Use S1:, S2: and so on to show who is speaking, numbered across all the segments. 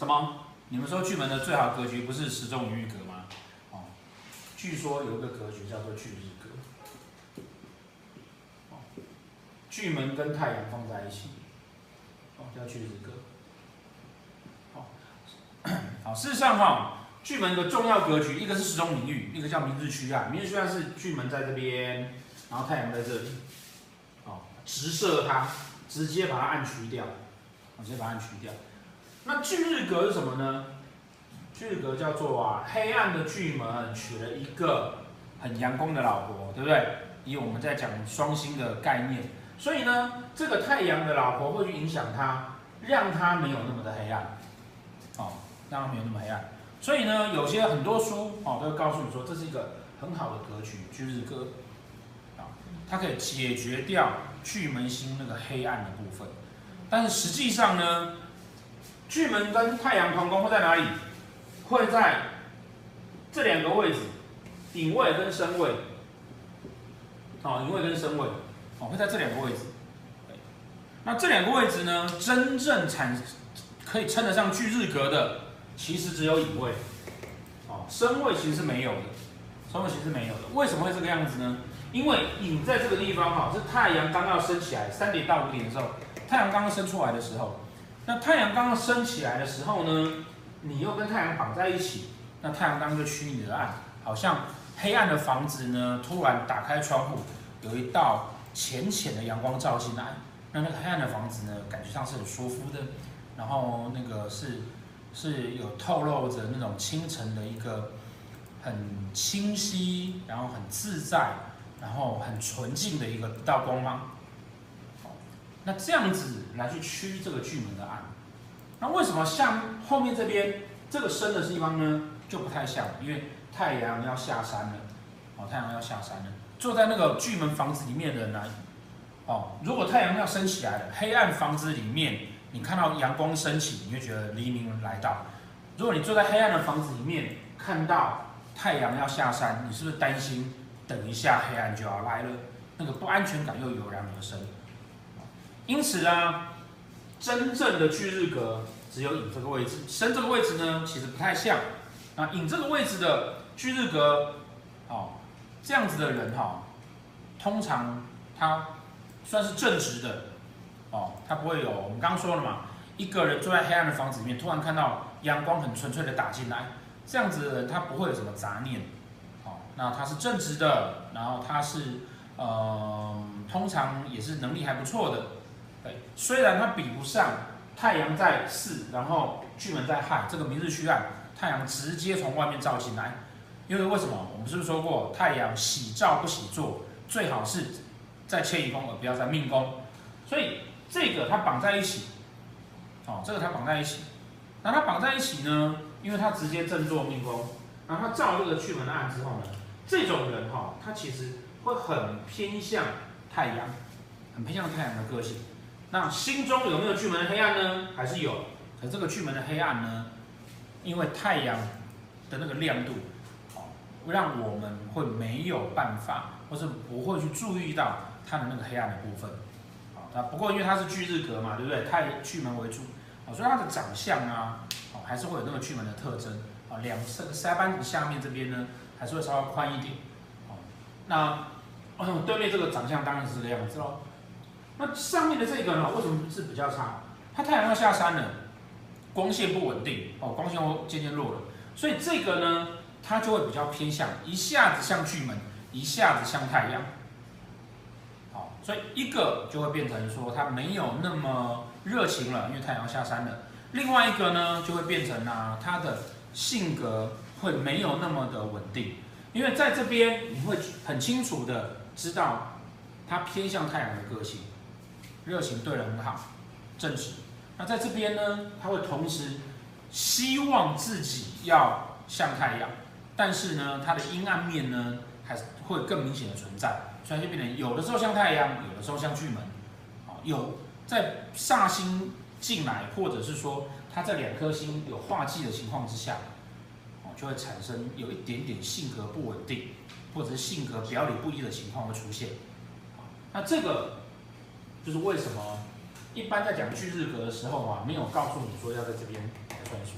S1: 什么？你们说巨门的最好格局不是时钟与日格吗？哦，据说有一个格局叫做巨日格。哦，巨门跟太阳放在一起，哦，叫巨日格。好，事实上哈，巨门的重要格局，一个是时钟领域，一个叫明日区啊。明日区啊是巨门在这边，然后太阳在这里，哦，直射它，直接把它暗区掉，直接把它暗区掉。那巨日格是什么呢？巨日格叫做啊，黑暗的巨门娶了一个很阳光的老婆，对不对？以我们在讲双星的概念，所以呢，这个太阳的老婆会去影响他，让他没有那么的黑暗，哦，让他没有那么黑暗。所以呢，有些很多书哦都会告诉你说，这是一个很好的格局，巨日格啊，它可以解决掉巨门星那个黑暗的部分。但是实际上呢，巨门跟太阳同宫会在哪里？会在这两个位置，隐位跟身位。哦，隐位跟身位，哦，会在这两个位置。那这两个位置呢，真正产可以称得上巨日格的，其实只有隐位。哦，身位其实是没有的，身位其实是没有的。为什么会这个样子呢？因为影在这个地方哈，是太阳刚要升起来，三点到五点的时候，太阳刚刚升出来的时候。那太阳刚刚升起来的时候呢，你又跟太阳绑在一起，那太阳刚刚就驱你的暗，好像黑暗的房子呢，突然打开窗户，有一道浅浅的阳光照进来，那那个黑暗的房子呢，感觉上是很舒服的，然后那个是是有透露着那种清晨的一个很清晰，然后很自在，然后很纯净的一个道光芒。那这样子来去驱这个巨门的暗，那为什么像后面这边这个深的地方呢，就不太像？因为太阳要下山了，哦，太阳要下山了，坐在那个巨门房子里面的人呢，哦，如果太阳要升起来了，黑暗房子里面，你看到阳光升起，你会觉得黎明来到；如果你坐在黑暗的房子里面，看到太阳要下山，你是不是担心等一下黑暗就要来了？那个不安全感又油然而生。因此啊，真正的巨日格只有隐这个位置，申这个位置呢，其实不太像。啊，隐这个位置的巨日格，哦，这样子的人哈、哦，通常他算是正直的，哦，他不会有我们刚刚说了嘛，一个人坐在黑暗的房子里面，突然看到阳光很纯粹的打进来，这样子的人他不会有什么杂念，哦，那他是正直的，然后他是，呃，通常也是能力还不错的。对，虽然它比不上太阳在巳，然后巨门在亥，这个明日区岸，太阳直接从外面照进来。因为为什么？我们是不是说过，太阳喜照不喜坐，最好是在迁移宫，而不要在命宫。所以这个它绑在一起，哦，这个它绑在一起。那它绑在一起呢？因为它直接正坐命宫，然后它照这个巨门的暗之后呢，这种人哈、哦，他其实会很偏向太阳，很偏向太阳的个性。那心中有没有巨门的黑暗呢？还是有？可这个巨门的黑暗呢？因为太阳的那个亮度，哦，让我们会没有办法，或是不会去注意到它的那个黑暗的部分。好，那不过因为它是巨日格嘛，对不对？太巨门为主，哦，所以它的长相啊，哦，还是会有那个巨门的特征。啊，两侧腮帮子下面这边呢，还是会稍微宽一点。哦，那对面这个长相当然是这个样子喽。那上面的这个呢，为什么是比较差？它太阳要下山了，光线不稳定哦，光线会渐渐弱了，所以这个呢，它就会比较偏向一下子像巨门，一下子像太阳。好，所以一个就会变成说它没有那么热情了，因为太阳下山了。另外一个呢，就会变成啊，它的性格会没有那么的稳定，因为在这边你会很清楚的知道它偏向太阳的个性。热情对人很好，正直。那在这边呢，他会同时希望自己要像太阳，但是呢，他的阴暗面呢，还是会更明显的存在。所以就变成有的时候像太阳，有的时候像巨门。啊，有在煞星进来，或者是说他在两颗星有化忌的情况之下，就会产生有一点点性格不稳定，或者是性格表里不一的情况会出现。那这个。就是为什么一般在讲巨日格的时候啊，没有告诉你说要在这边算数。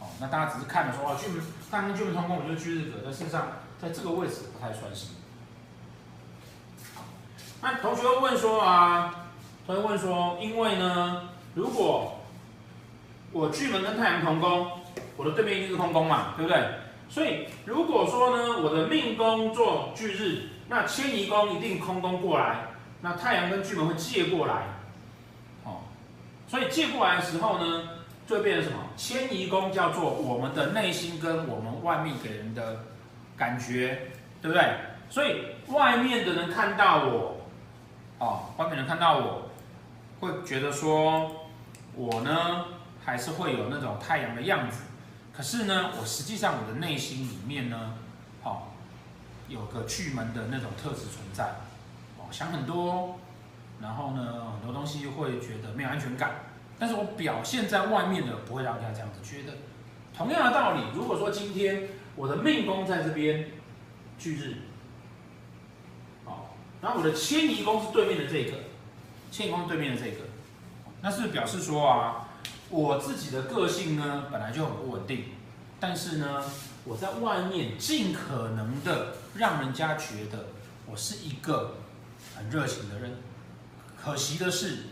S1: 哦，那大家只是看了说哦，巨门太阳跟巨门同宫，我就巨日格，但事实上在这个位置不太算是。那同学会问说啊，同学问说，因为呢，如果我巨门跟太阳同宫，我的对面一定是空宫嘛，对不对？所以如果说呢，我的命宫做巨日，那迁移宫一定空宫过来，那太阳跟巨门会借过来，哦，所以借过来的时候呢，就会变成什么？迁移宫叫做我们的内心跟我们外面给人的感觉，对不对？所以外面的人看到我。哦，外面人看到我，会觉得说，我呢还是会有那种太阳的样子，可是呢，我实际上我的内心里面呢，哦，有个巨门的那种特质存在，想很多，然后呢，很多东西会觉得没有安全感，但是我表现在外面的不会让人家这样子觉得。同样的道理，如果说今天我的命宫在这边，巨日。然后我的迁移宫是对面的这个，迁移宫对面的这个，那是表示说啊，我自己的个性呢本来就很不稳定，但是呢，我在外面尽可能的让人家觉得我是一个很热情的人。可惜的是，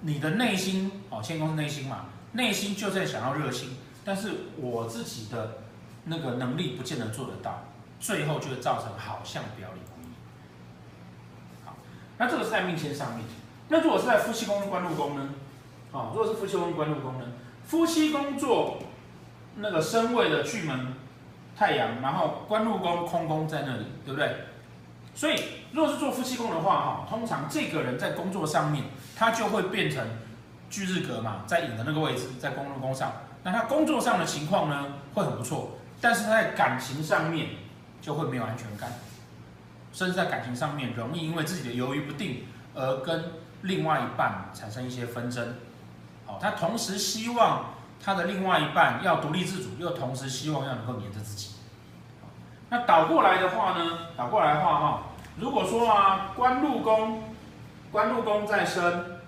S1: 你的内心哦，迁移宫是内心嘛，内心就在想要热心，但是我自己的那个能力不见得做得到，最后就会造成好像表里不一。好。那这个是在命签上面。那如果是在夫妻宫跟、官禄宫呢？啊，如果是夫妻宫跟、官禄宫呢？夫妻宫做那个身位的巨门太阳，然后官禄宫空宫在那里，对不对？所以，如果是做夫妻宫的话，哈，通常这个人在工作上面，他就会变成巨日格嘛，在寅的那个位置，在官禄宫上。那他工作上的情况呢，会很不错，但是他在感情上面就会没有安全感。甚至在感情上面，容易因为自己的犹豫不定而跟另外一半产生一些纷争。好，他同时希望他的另外一半要独立自主，又同时希望要能够黏着自己。那倒过来的话呢？倒过来的话哈，如果说啊，官禄宫，官禄宫在身，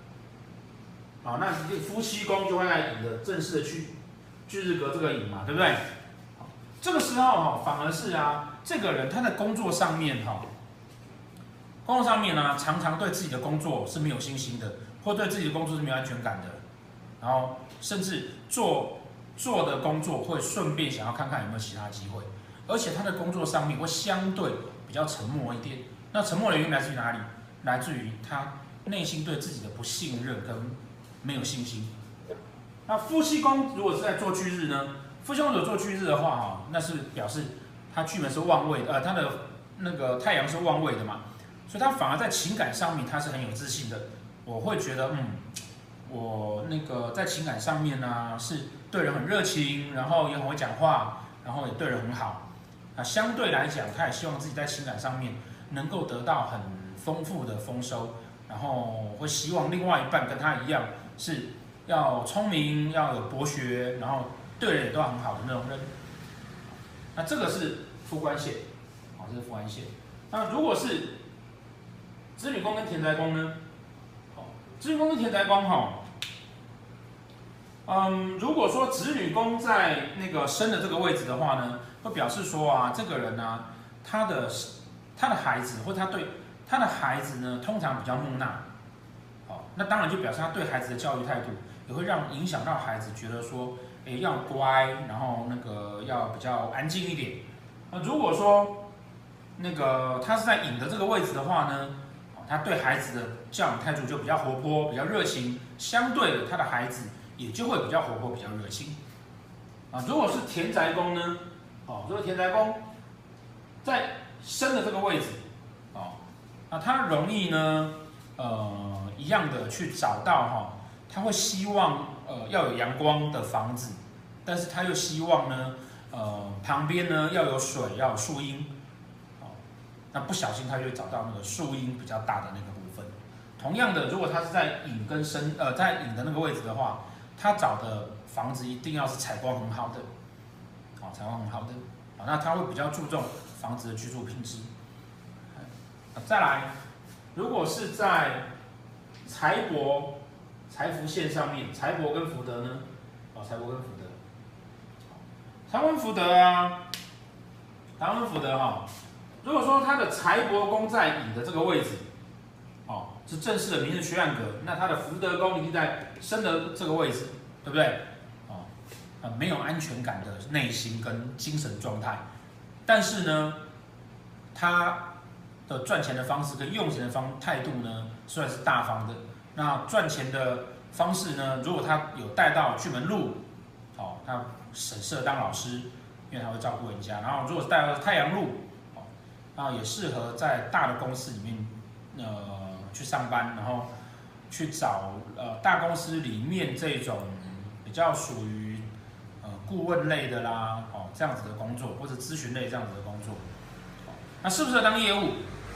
S1: 啊，那夫妻宫就会来引的正式的去巨日格这个引嘛，对不对？这个时候哈，反而是啊，这个人他在工作上面哈。工作上面呢，常常对自己的工作是没有信心的，或对自己的工作是没有安全感的，然后甚至做做的工作会顺便想要看看有没有其他机会，而且他的工作上面会相对比较沉默一点。那沉默的原因来自于哪里？来自于他内心对自己的不信任跟没有信心。那夫妻宫如果是在做巨日呢？夫妻宫如果做巨日的话，哈，那是表示他巨门是旺位，呃，他的那个太阳是旺位的嘛。所以他反而在情感上面他是很有自信的，我会觉得，嗯，我那个在情感上面呢、是对人很热情，然后也很会讲话，然后也对人很好。啊，相对来讲，他也希望自己在情感上面能够得到很丰富的丰收，然后会希望另外一半跟他一样是要聪明，要有博学，然后对人也都很好的那种人。那这个是夫官线，好，这是夫官线。那如果是子女宫跟田宅宫呢？好，子女宫跟田宅宫哈，嗯，如果说子女宫在那个生的这个位置的话呢，会表示说啊，这个人呢、他的他的孩子或他对他的孩子呢，通常比较木讷，好，那当然就表示他对孩子的教育态度也会让影响到孩子觉得说，哎，要乖，然后那个要比较安静一点。那如果说那个他是在引的这个位置的话呢？他对孩子的教养态度就比较活泼，比较热情，相对的，他的孩子也就会比较活泼，比较热情。啊，如果是田宅宫呢？哦，如果田宅宫在生的这个位置，哦，那他容易呢，呃，一样的去找到哈，他会希望呃要有阳光的房子，但是他又希望呢，呃，旁边呢要有水，要有树荫。哦那不小心他就会找到那个树荫比较大的那个部分。同样的，如果他是在寅跟申，呃，在寅的那个位置的话，他找的房子一定要是采光很好的，好，采光很好的，好，那他会比较注重房子的居住品质。再来，如果是在财帛财福线上面，财帛跟福德呢，哦，财帛跟福德，唐文福德啊，唐文福德哈，如果说他的财帛宫在乙的这个位置，是正式的明日缺暗格，那他的福德宫一定在生的这个位置，对不对？哦，啊，没有安全感的内心跟精神状态，但是呢，他的赚钱的方式跟用钱的方态度呢，算是大方的。那赚钱的方式呢，如果他有带到巨门路，哦，他很适合当老师，因为他会照顾人家。然后如果带到太阳路，哦，那也适合在大的公司里面，呃，去上班，然后去找呃大公司里面这种比较属于呃顾问类的啦，哦，这样子的工作，或者咨询类这样子的工作，哦，那适不适合当业务？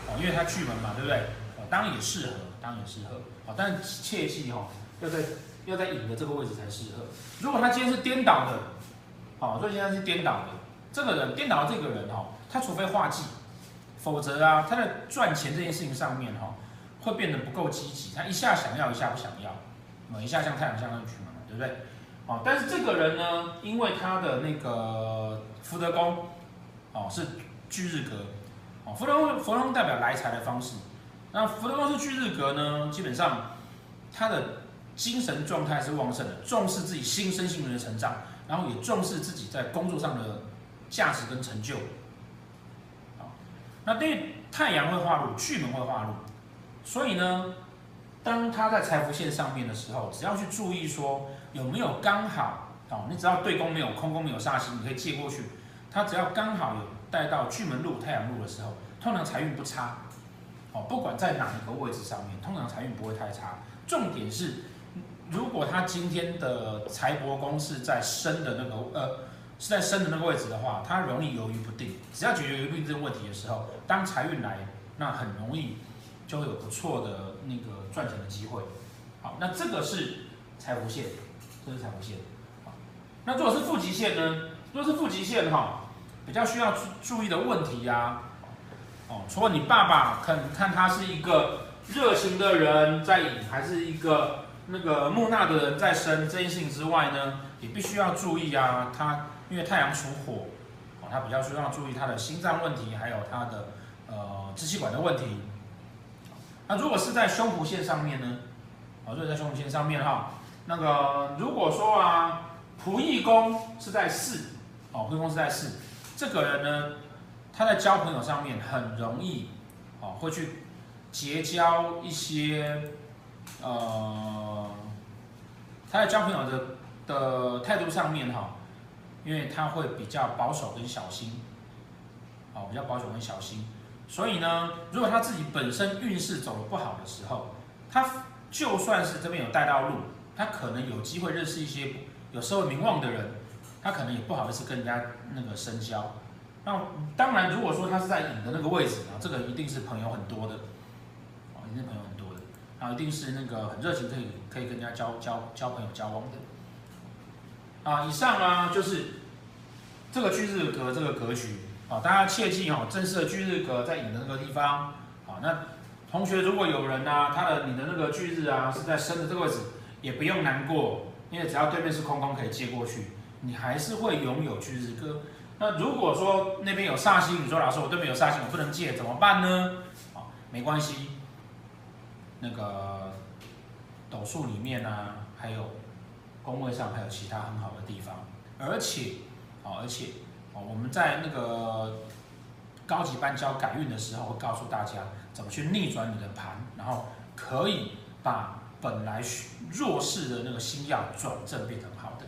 S1: 哦，因为他巨门嘛，对不对？哦，当然也适合，当然也适合。哦，但切记哈，要在要在寅的这个位置才适合。如果他今天是颠倒的，好，如果今天是颠倒的，这个人颠倒的这个人哈，他除非化忌，否则啊，他在赚钱这件事情上面哈，会变得不够积极。他一下想要，一下不想要，啊，一下像太阳，像那个巨门，对不对？哦，但是这个人呢，因为他的那个福德宫，哦，是巨日格，哦，福德宫福德宫代表来财的方式。那福德宫是巨日格呢，基本上他的精神状态是旺盛的，重视自己心身性的成长，然后也重视自己在工作上的价值跟成就。好，那对太阳会化入，巨门会化入，所以呢，当他在财福线上面的时候，只要去注意说有没有刚好哦，你只要对宫没有空宫没有煞星，你可以借过去。他只要刚好有带到巨门路、太阳路的时候，通常财运不差。不管在哪一个位置上面，通常财运不会太差。重点是，如果他今天的财帛宫是在申的那个呃，是在申的那个位置的话，他容易犹豫不定。只要解决犹豫不定这个问题的时候，当财运来，那很容易就会有不错的那个赚钱的机会。好，那这个是财富线，这是财富线。好，那如果是富吉线呢？如果是富吉线哈，比较需要注注意的问题呀、啊。哦，除了你爸爸看看他是一个热情的人在寅，还是一个那个木讷的人在生这件事情之外呢，也必须要注意啊。他因为太阳属火，哦，他比较需要注意他的心脏问题，还有他的呃支气管的问题。那如果是在胸脯线上面呢？哦，如果在胸脯线上面哈，那个如果说啊，仆役宫是在四，哦，仆役宫是在四，这个人呢？他在交朋友上面很容易，哦，会去结交一些，呃，他在交朋友的的态度上面哈，因为他会比较保守跟小心，哦，比较保守跟小心，所以呢，如果他自己本身运势走得不好的时候，他就算是这边有带到路，他可能有机会认识一些有社会名望的人，他可能也不好意思跟人家那个深交。那当然，如果说他是在寅的那个位置啊，这个一定是朋友很多的，啊，一定朋友很多的，啊，一定是那个很热情，可以可以跟人家交交交朋友交往的，啊，以上啊就是这个巨日格这个格局，啊，大家切记哦，正式的巨日格在你的那个地方，啊，那同学如果有人呢、啊，他的你的那个巨日啊是在生的这个位置，也不用难过，因为只要对面是空空可以借过去，你还是会拥有巨日格。那如果说那边有煞星，你说老师我对面有煞星，我不能借怎么办呢？啊，没关系，那个斗数里面呢、啊，还有宫位上还有其他很好的地方，而且，哦，而且，哦，我们在那个高级班教改运的时候，会告诉大家怎么去逆转你的盘，然后可以把本来弱势的那个星耀转正变成好的。